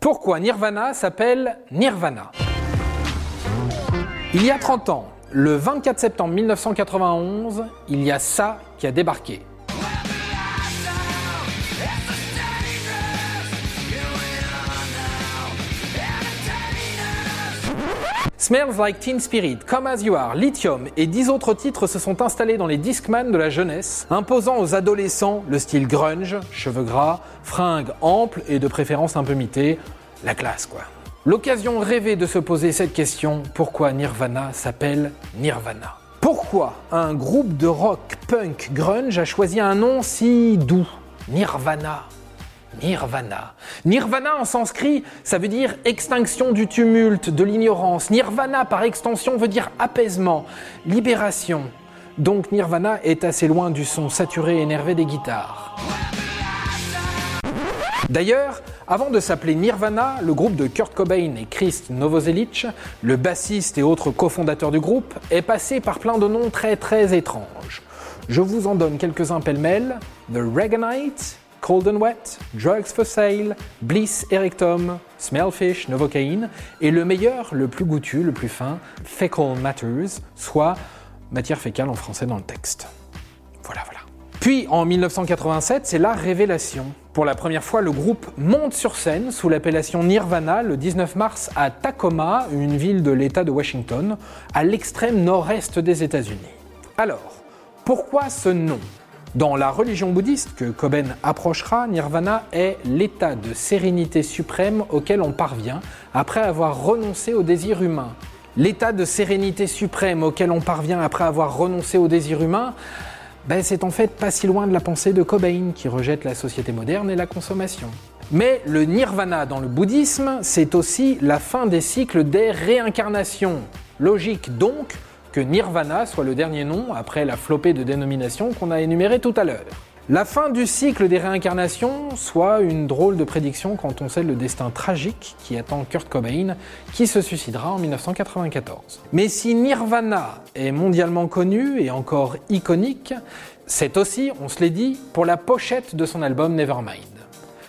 Pourquoi Nirvana s'appelle Nirvana? Il y a 30 ans, le 24 septembre 1991, il y a ça qui a débarqué. Smells Like Teen Spirit, Come As You Are, Lithium et dix autres titres se sont installés dans les Discman de la jeunesse, imposant aux adolescents le style grunge, cheveux gras, fringues amples et de préférence un peu mitées, la classe quoi. L'occasion rêvée de se poser cette question, pourquoi Nirvana s'appelle Nirvana? Pourquoi un groupe de rock punk grunge a choisi un nom si doux Nirvana? Nirvana. Nirvana en sanskrit, ça veut dire extinction du tumulte, de l'ignorance. Nirvana par extension veut dire apaisement, libération. Donc Nirvana est assez loin du son saturé et énervé des guitares. D'ailleurs, avant de s'appeler Nirvana, le groupe de Kurt Cobain et Chris Novoselic, le bassiste et autre cofondateur du groupe, est passé par plein de noms très très étranges. Je vous en donne quelques-uns pêle-mêle. The Reaganite, Cold and Wet, Drugs for Sale, Bliss Erectum, Smellfish, Novocaine, et le meilleur, le plus goûtu, le plus fin, Fecal Matters, soit matière fécale en français dans le texte. Voilà, voilà. Puis en 1987, c'est la révélation. Pour la première fois, le groupe monte sur scène sous l'appellation Nirvana le 19 mars à Tacoma, une ville de l'État de Washington, à l'extrême nord-est des États-Unis. Alors, pourquoi ce nom? Dans la religion bouddhiste que Koben approchera, Nirvana est l'état de sérénité suprême auquel on parvient après avoir renoncé au désir humain. L'état de sérénité suprême auquel on parvient après avoir renoncé au désir humain, ben c'est en fait pas si loin de la pensée de Cobain qui rejette la société moderne et la consommation. Mais le nirvana dans le bouddhisme, c'est aussi la fin des cycles des réincarnations. Logique donc que Nirvana soit le dernier nom après la flopée de dénominations qu'on a énumérées tout à l'heure. La fin du cycle des réincarnations soit une drôle de prédiction quand on sait le destin tragique qui attend Kurt Cobain, qui se suicidera en 1994. Mais si Nirvana est mondialement connu et encore iconique, c'est aussi, on se l'est dit, pour la pochette de son album Nevermind.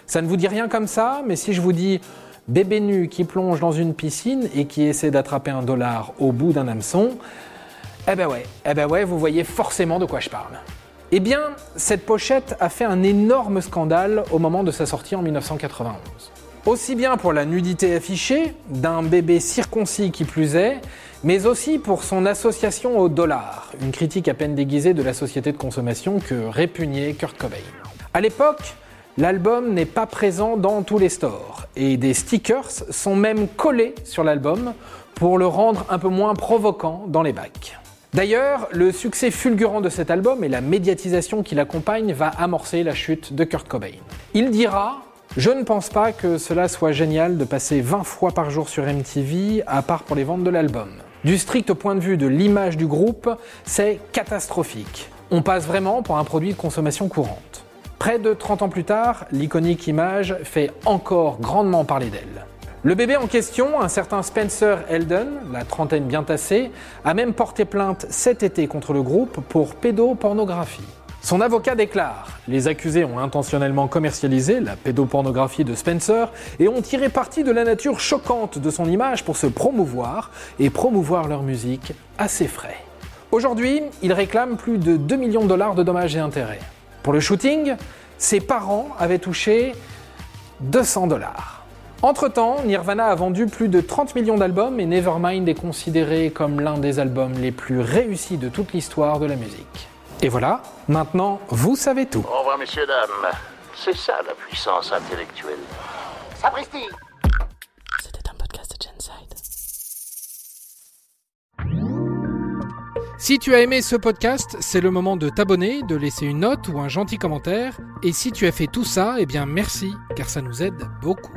Ça ne vous dit rien comme ça, mais si je vous dis bébé nu qui plonge dans une piscine et qui essaie d'attraper un dollar au bout d'un hameçon, eh ben ouais, eh ben ouais, vous voyez forcément de quoi je parle. Eh bien, cette pochette a fait un énorme scandale au moment de sa sortie en 1991. Aussi bien pour la nudité affichée, d'un bébé circoncis qui plus est, mais aussi pour son association au dollar, une critique à peine déguisée de la société de consommation que répugnait Kurt Cobain. À l'époque, l'album n'est pas présent dans tous les stores, et des stickers sont même collés sur l'album pour le rendre un peu moins provoquant dans les bacs. D'ailleurs, le succès fulgurant de cet album et la médiatisation qui l'accompagne va amorcer la chute de Kurt Cobain. Il dira je ne pense pas que cela soit génial de passer 20 fois par jour sur MTV, à part pour les ventes de l'album. Du strict point de vue de l'image du groupe, c'est catastrophique. On passe vraiment pour un produit de consommation courante. Près de 30 ans plus tard, l'iconique image fait encore grandement parler d'elle. Le bébé en question, un certain Spencer Eldon, la trentaine bien tassée, a même porté plainte cet été contre le groupe pour pédopornographie. Son avocat déclare Les accusés ont intentionnellement commercialisé la pédopornographie de Spencer et ont tiré parti de la nature choquante de son image pour se promouvoir et promouvoir leur musique à ses frais. Aujourd'hui, il réclame plus de 2 millions de dollars de dommages et intérêts. Pour le shooting, ses parents avaient touché 200 dollars. Entre-temps, Nirvana a vendu plus de 30 millions d'albums et Nevermind est considéré comme l'un des albums les plus réussis de toute l'histoire de la musique. Et voilà, maintenant, vous savez tout. Au revoir, messieurs, dames. C'est ça la puissance intellectuelle. Sapristi C'était un podcast de Genside. Si tu as aimé ce podcast, c'est le moment de t'abonner, de laisser une note ou un gentil commentaire. Et si tu as fait tout ça, eh bien merci, car ça nous aide beaucoup.